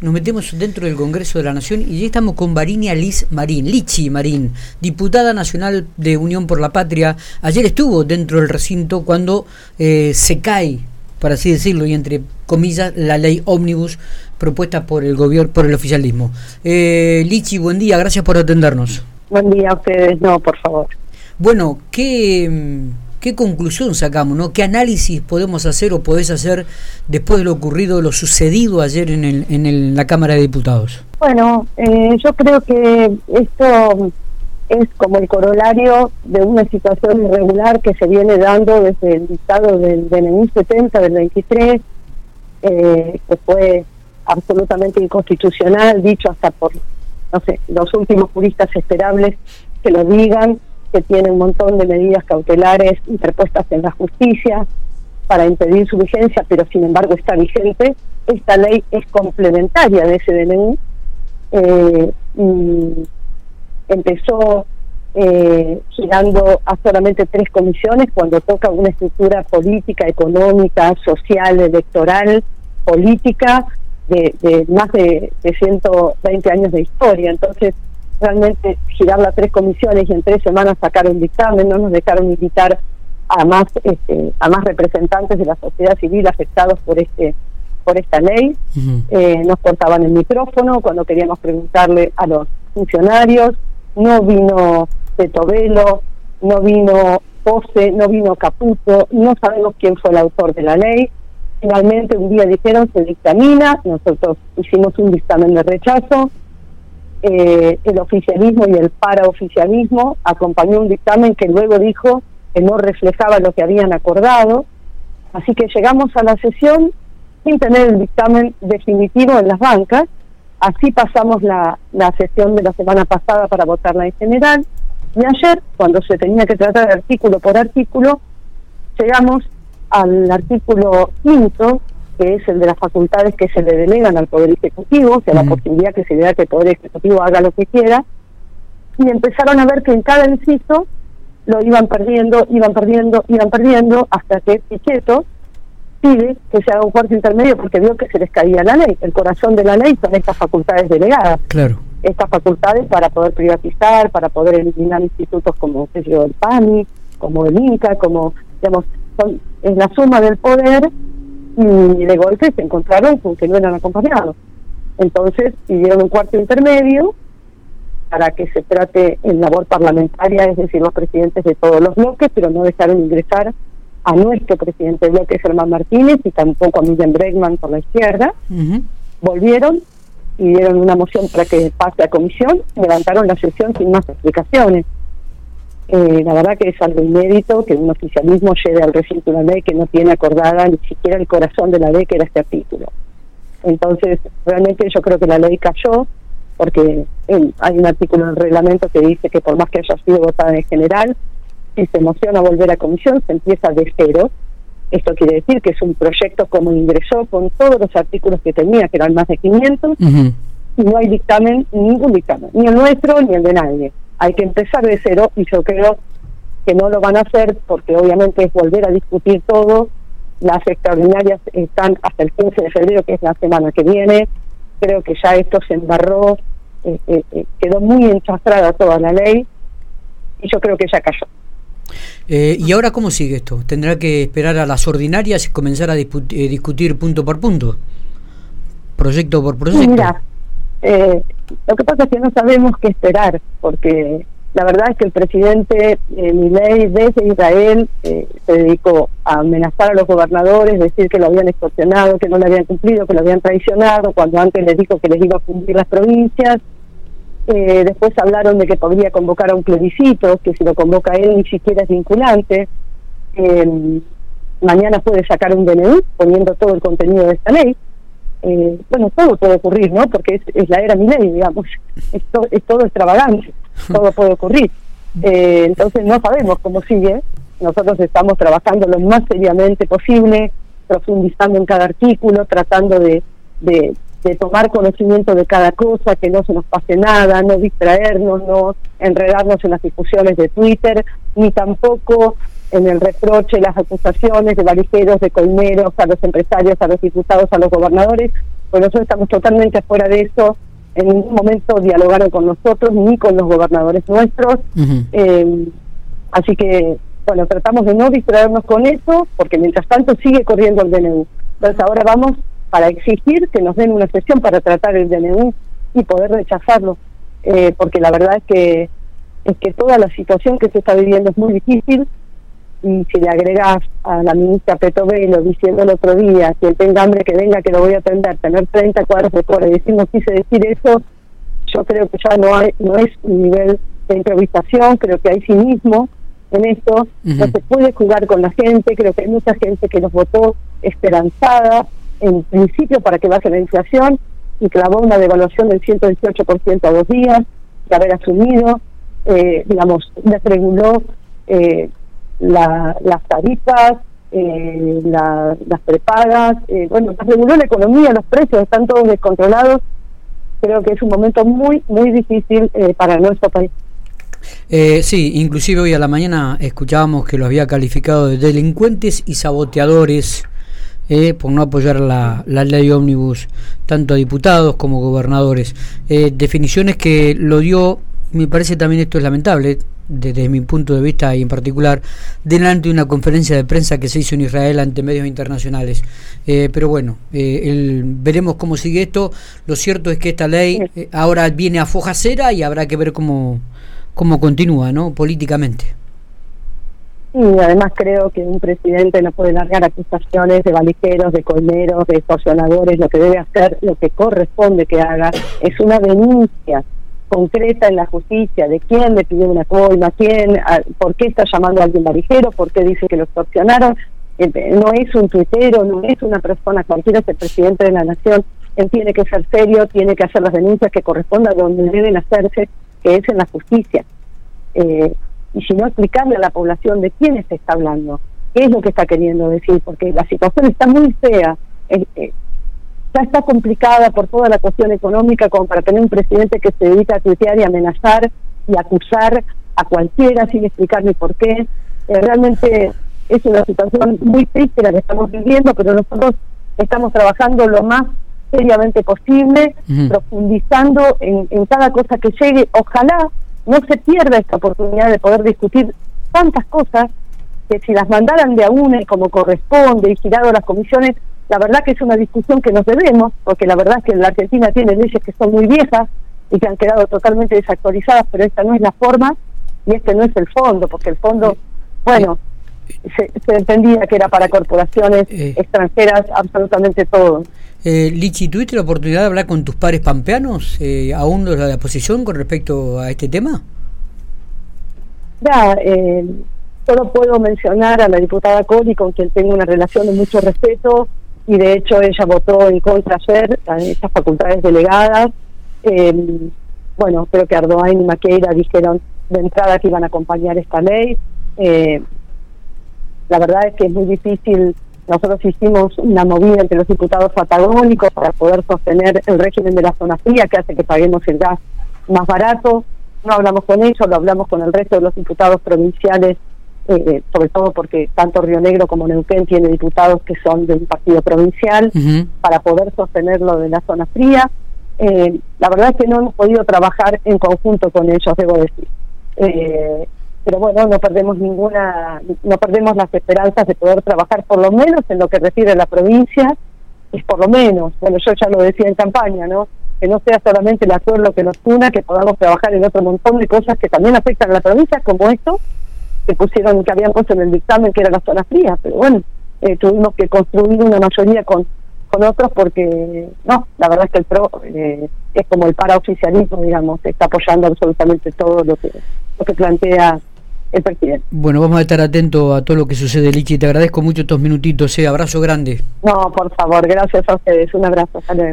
Nos metemos dentro del Congreso de la Nación y ya estamos con Varinia Liz Marín, Lichi Marín, diputada nacional de Unión por la Patria. Ayer estuvo dentro del recinto cuando eh, se cae, por así decirlo, y entre comillas, la ley ómnibus propuesta por el gobierno, por el oficialismo. Eh, Lichi, buen día, gracias por atendernos. Buen día a ustedes, no, por favor. Bueno, ¿qué ¿Qué conclusión sacamos? ¿no? ¿Qué análisis podemos hacer o podés hacer después de lo ocurrido, lo sucedido ayer en, el, en la Cámara de Diputados? Bueno, eh, yo creo que esto es como el corolario de una situación irregular que se viene dando desde el dictado del DNI 70 del 23, eh, que fue absolutamente inconstitucional, dicho hasta por, no sé, los últimos juristas esperables que lo digan, que tiene un montón de medidas cautelares interpuestas en la justicia para impedir su vigencia, pero sin embargo está vigente. Esta ley es complementaria de ese DNU. Eh, empezó eh, girando a solamente tres comisiones cuando toca una estructura política, económica, social, electoral, política de, de más de, de 120 años de historia. Entonces, realmente girarla a tres comisiones y en tres semanas sacar un dictamen, no nos dejaron invitar a más este, a más representantes de la sociedad civil afectados por este por esta ley. eh, nos cortaban el micrófono cuando queríamos preguntarle a los funcionarios. No vino Petovelo, no vino Pose, no vino Caputo, no sabemos quién fue el autor de la ley. Finalmente un día dijeron se dictamina, nosotros hicimos un dictamen de rechazo, eh, el oficialismo y el paraoficialismo acompañó un dictamen que luego dijo que no reflejaba lo que habían acordado. Así que llegamos a la sesión sin tener el dictamen definitivo en las bancas. Así pasamos la, la sesión de la semana pasada para votarla en general. Y ayer, cuando se tenía que tratar artículo por artículo, llegamos al artículo quinto que es el de las facultades que se le delegan al Poder Ejecutivo, o sea, la posibilidad que se le da que el Poder Ejecutivo haga lo que quiera, y empezaron a ver que en cada inciso lo iban perdiendo, iban perdiendo, iban perdiendo, hasta que Pichetto pide que se haga un cuarto intermedio porque vio que se les caía la ley. El corazón de la ley son estas facultades delegadas. Claro. Estas facultades para poder privatizar, para poder eliminar institutos como el PANI, como el INCA, como, digamos, son, es la suma del poder y de golpe se encontraron con que no eran acompañados. Entonces pidieron un cuarto intermedio para que se trate en labor parlamentaria, es decir, los presidentes de todos los bloques, pero no dejaron ingresar a nuestro presidente de bloque, Germán Martínez, y tampoco a Miguel Bregman por la izquierda. Volvieron y dieron una moción para que pase a comisión, levantaron la sesión sin más explicaciones. Eh, la verdad que es algo inédito que un oficialismo lleve al recinto una ley que no tiene acordada ni siquiera el corazón de la ley que era este artículo. Entonces, realmente yo creo que la ley cayó porque hay un artículo en el reglamento que dice que por más que haya sido votada en general, si se emociona volver a comisión, se empieza de cero. Esto quiere decir que es un proyecto como ingresó con todos los artículos que tenía, que eran más de 500, y no hay dictamen, ningún dictamen, ni el nuestro ni el de nadie hay que empezar de cero y yo creo que no lo van a hacer porque obviamente es volver a discutir todo. Las extraordinarias están hasta el 15 de febrero, que es la semana que viene. Creo que ya esto se embarró, eh, eh, eh, quedó muy enchastrada toda la ley y yo creo que ya cayó. ¿Y ahora cómo sigue esto? ¿Tendrá que esperar a las ordinarias y comenzar a discutir punto por punto? ¿Proyecto por proyecto? Mira, eh, lo que pasa es que no sabemos qué esperar, porque la verdad es que el presidente eh, Milei desde Israel eh, se dedicó a amenazar a los gobernadores, decir que lo habían extorsionado, que no lo habían cumplido, que lo habían traicionado, cuando antes les dijo que les iba a cumplir las provincias. Eh, después hablaron de que podría convocar a un plebiscito, que si lo convoca él ni siquiera es vinculante. Eh, mañana puede sacar un DNU poniendo todo el contenido de esta ley eh, bueno, todo puede ocurrir, ¿no? Porque es, es la era milenio, digamos, es, es todo extravagante, todo puede ocurrir. Eh, entonces no sabemos cómo sigue, nosotros estamos trabajando lo más seriamente posible, profundizando en cada artículo, tratando de, de, de tomar conocimiento de cada cosa, que no se nos pase nada, no distraernos, no enredarnos en las discusiones de Twitter, ni tampoco en el reproche, las acusaciones de valijeros, de colmeros, a los empresarios, a los diputados, a los gobernadores, pues nosotros estamos totalmente afuera de eso, en ningún momento dialogaron con nosotros ni con los gobernadores nuestros, eh, así que bueno, tratamos de no distraernos con eso, porque mientras tanto sigue corriendo el DNU. Entonces ahora vamos para exigir que nos den una sesión para tratar el DNU y poder rechazarlo, eh, porque la verdad es que es que toda la situación que se está viviendo es muy difícil y si le agregas a la ministra Petovelo diciendo el otro día, quien tenga hambre que venga que lo voy a atender, tener 30 cuadros de cola y decir no quise decir eso, yo creo que ya no hay no es un nivel de improvisación, creo que hay cinismo en esto, no se puede jugar con la gente, creo que hay mucha gente que nos votó esperanzada en principio para que baje la inflación y clavó una devaluación del 118% a dos días de haber asumido, eh, digamos, desreguló eh, las tarifas, eh, las prepagas, eh, bueno, desreguló la economía, los precios están todos descontrolados. Creo que es un momento muy, muy difícil eh, para nuestro país. Eh, sí, inclusive hoy a la mañana escuchábamos que lo había calificado de delincuentes y saboteadores eh, por no apoyar la, la ley ómnibus, tanto a diputados como gobernadores. Eh, definiciones que lo dio, me parece también esto es lamentable, desde mi punto de vista y en particular, delante de una conferencia de prensa que se hizo en Israel ante medios internacionales. Eh, pero bueno, eh, el, veremos cómo sigue esto. Lo cierto es que esta ley eh, ahora viene a foja cera y habrá que ver cómo cómo continúa, ¿no? Políticamente. Y además creo que un presidente no puede largar acusaciones de valijeros, de colmeros, de extorsionadores. Lo que debe hacer, lo que corresponde que haga, es una denuncia concreta en la justicia de quién le pidió una coima, quién, por qué está llamando a alguien valijero, por qué dice que lo extorsionaron. Eh, no es un tuitero, no es una persona cualquiera, es el presidente de la nación. Él tiene que ser serio, tiene que hacer las denuncias que correspondan donde deben hacerse que es en la justicia. Eh, y si no, explicarle a la población de quién se está hablando, qué es lo que está queriendo decir, porque la situación está muy fea. Eh, eh, ya está complicada por toda la cuestión económica como para tener un presidente que se dedica a tuitear y amenazar y acusar a cualquiera sin explicar ni por qué. Eh, realmente es una situación muy triste la que estamos viviendo, pero nosotros estamos trabajando lo más seriamente posible, uh -huh. profundizando en, en cada cosa que llegue. Ojalá no se pierda esta oportunidad de poder discutir tantas cosas que si las mandaran de a una y como corresponde y girado a las comisiones, la verdad que es una discusión que nos debemos, porque la verdad es que la Argentina tiene leyes que son muy viejas y que han quedado totalmente desactualizadas, pero esta no es la forma y este no es el fondo, porque el fondo, bueno, se, se entendía que era para corporaciones eh. extranjeras absolutamente todo. Eh, Lichi, ¿tuviste la oportunidad de hablar con tus pares pampeanos, eh, aún de la posición con respecto a este tema? Ya, eh, solo puedo mencionar a la diputada Coli, con quien tengo una relación de mucho respeto, y de hecho ella votó en contra ayer a estas facultades delegadas. Eh, bueno, creo que Ardoain y Maqueira dijeron de entrada que iban a acompañar esta ley. Eh, la verdad es que es muy difícil nosotros hicimos una movida entre los diputados patagónicos para poder sostener el régimen de la zona fría que hace que paguemos el gas más barato. No hablamos con ellos, lo hablamos con el resto de los diputados provinciales, eh, sobre todo porque tanto Río Negro como Neuquén tiene diputados que son del partido provincial, uh -huh. para poder sostener lo de la zona fría. Eh, la verdad es que no hemos podido trabajar en conjunto con ellos, debo decir. Eh, pero bueno, no perdemos ninguna, no perdemos las esperanzas de poder trabajar por lo menos en lo que refiere a la provincia, es por lo menos, bueno, yo ya lo decía en campaña, ¿no? Que no sea solamente el acuerdo que nos una, que podamos trabajar en otro montón de cosas que también afectan a la provincia, como esto, que pusieron, que habían puesto en el dictamen, que era la zona fría, pero bueno, eh, tuvimos que construir una mayoría con con otros porque no, la verdad es que el PRO eh, es como el paraoficialismo, digamos, está apoyando absolutamente todo lo que lo que plantea el presidente. Bueno, vamos a estar atentos a todo lo que sucede, Lichi. Te agradezco mucho estos minutitos. Eh. Abrazo grande. No, por favor, gracias a ustedes. Un abrazo. Hasta luego.